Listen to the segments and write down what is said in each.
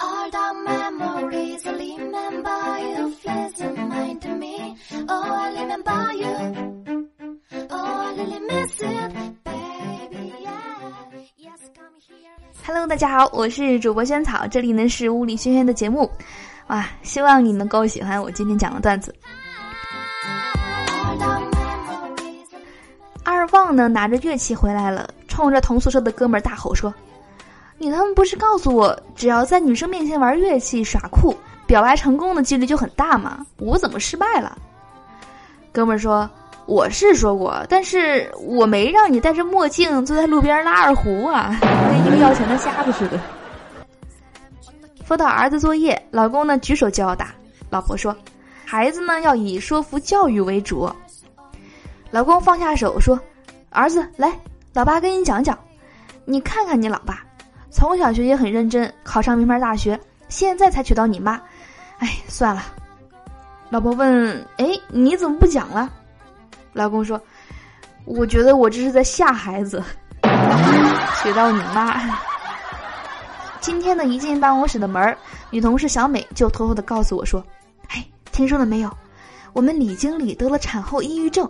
All the memories I remember you pleasant mind to me. Oh, I remember you. Oh, I really miss it, baby. Yeah. Yes, come here. Hello，大家好，我是主播萱草，这里呢是物理轩轩的节目，哇，希望你能够喜欢我今天讲的段子。二旺呢拿着乐器回来了，冲着同宿舍的哥们儿大吼说：“你他们不是告诉我，只要在女生面前玩乐器耍酷，表白成功的几率就很大吗？我怎么失败了？”哥们儿说：“我是说过，但是我没让你戴着墨镜坐在路边拉二胡啊，跟一个要钱的瞎子似的。”辅导儿子作业，老公呢举手就要打，老婆说：“孩子呢要以说服教育为主。”老公放下手说：“儿子，来，老爸跟你讲讲。你看看你老爸，从小学习很认真，考上名牌大学，现在才娶到你妈。哎，算了。”老婆问：“哎，你怎么不讲了？”老公说：“我觉得我这是在吓孩子，娶到你妈。”今天呢，一进办公室的门，女同事小美就偷偷的告诉我说：“哎，听说了没有？我们李经理得了产后抑郁症。”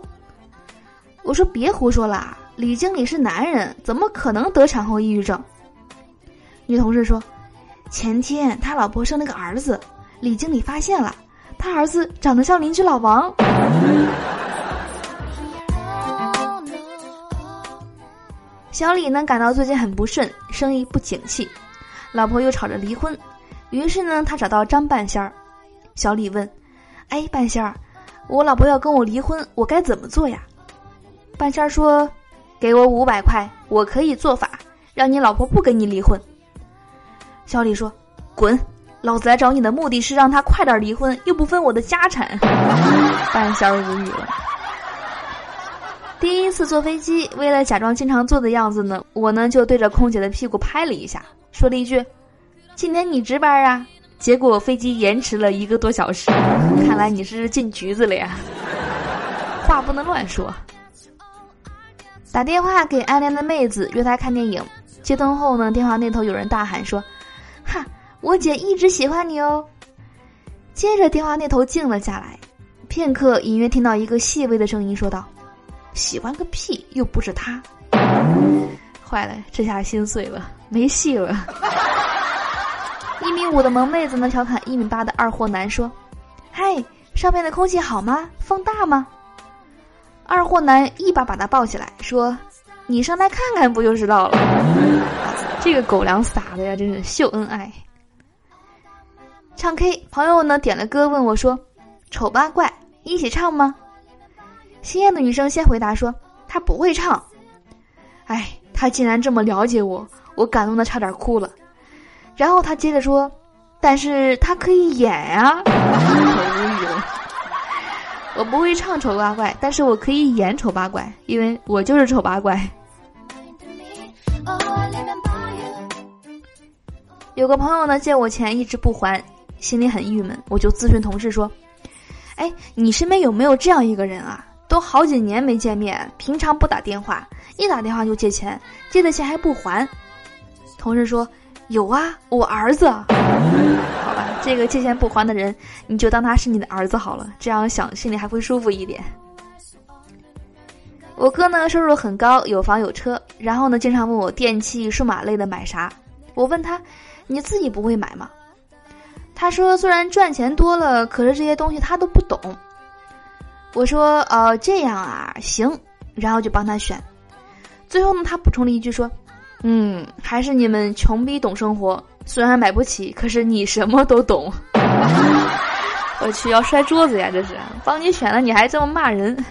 我说别胡说啦，李经理是男人，怎么可能得产后抑郁症？女同事说，前天他老婆生了个儿子，李经理发现了，他儿子长得像邻居老王。小李呢感到最近很不顺，生意不景气，老婆又吵着离婚，于是呢他找到张半仙儿。小李问：“哎，半仙儿，我老婆要跟我离婚，我该怎么做呀？”半仙儿说：“给我五百块，我可以做法，让你老婆不跟你离婚。”小李说：“滚！老子来找你的目的是让他快点离婚，又不分我的家产。”半仙儿无语了。第一次坐飞机，为了假装经常坐的样子呢，我呢就对着空姐的屁股拍了一下，说了一句：“今天你值班啊？”结果飞机延迟了一个多小时，看来你是进局子了呀。话不能乱说。打电话给暗恋的妹子约她看电影，接通后呢，电话那头有人大喊说：“，我姐一直喜欢你哦。”接着电话那头静了下来，片刻，隐约听到一个细微的声音说道。喜欢个屁，又不是他。坏了，这下心碎了，没戏了。一米五的萌妹子呢，调侃一米八的二货男说：“嗨，上面的空气好吗？风大吗？”二货男一把把他抱起来，说：“你上来看看，不就知道了。”这个狗粮撒的呀，真是秀恩爱。唱 K，朋友呢点了歌，问我说：“丑八怪，一起唱吗？”心爱的女生先回答说：“她不会唱。”哎，她竟然这么了解我，我感动的差点哭了。然后她接着说：“但是她可以演呀、啊。”我无语了。我不会唱丑八怪，但是我可以演丑八怪，因为我就是丑八怪。有个朋友呢借我钱一直不还，心里很郁闷，我就咨询同事说：“哎，你身边有没有这样一个人啊？都好几年没见面，平常不打电话，一打电话就借钱，借的钱还不还。”同事说：“有啊，我儿子。”好吧，这个借钱不还的人，你就当他是你的儿子好了，这样想心里还会舒服一点。我哥呢收入很高，有房有车，然后呢经常问我电器、数码类的买啥。我问他：“你自己不会买吗？”他说：“虽然赚钱多了，可是这些东西他都不懂。”我说：“哦，这样啊，行。”然后就帮他选。最后呢，他补充了一句说：“嗯，还是你们穷逼懂生活，虽然买不起，可是你什么都懂。”我去，要摔桌子呀！这是帮你选了，你还这么骂人。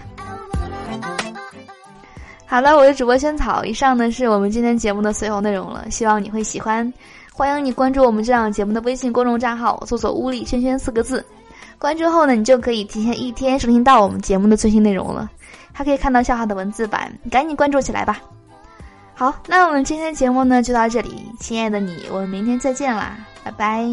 好了，我是主播萱草，以上呢是我们今天节目的所有内容了，希望你会喜欢。欢迎你关注我们这档节目的微信公众账号，搜索“屋里轩轩”四个字。关注后呢，你就可以提前一天收听到我们节目的最新内容了，还可以看到笑话的文字版，赶紧关注起来吧。好，那我们今天的节目呢就到这里，亲爱的你，我们明天再见啦，拜拜。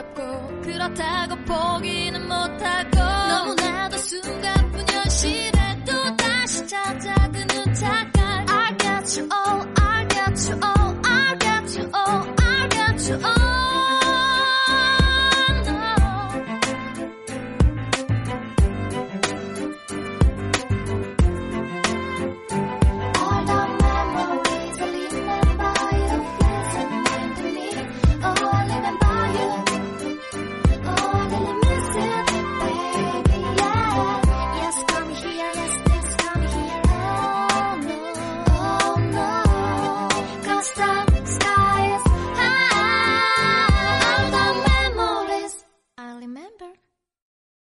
어렵고 그렇다고 포기는 못하고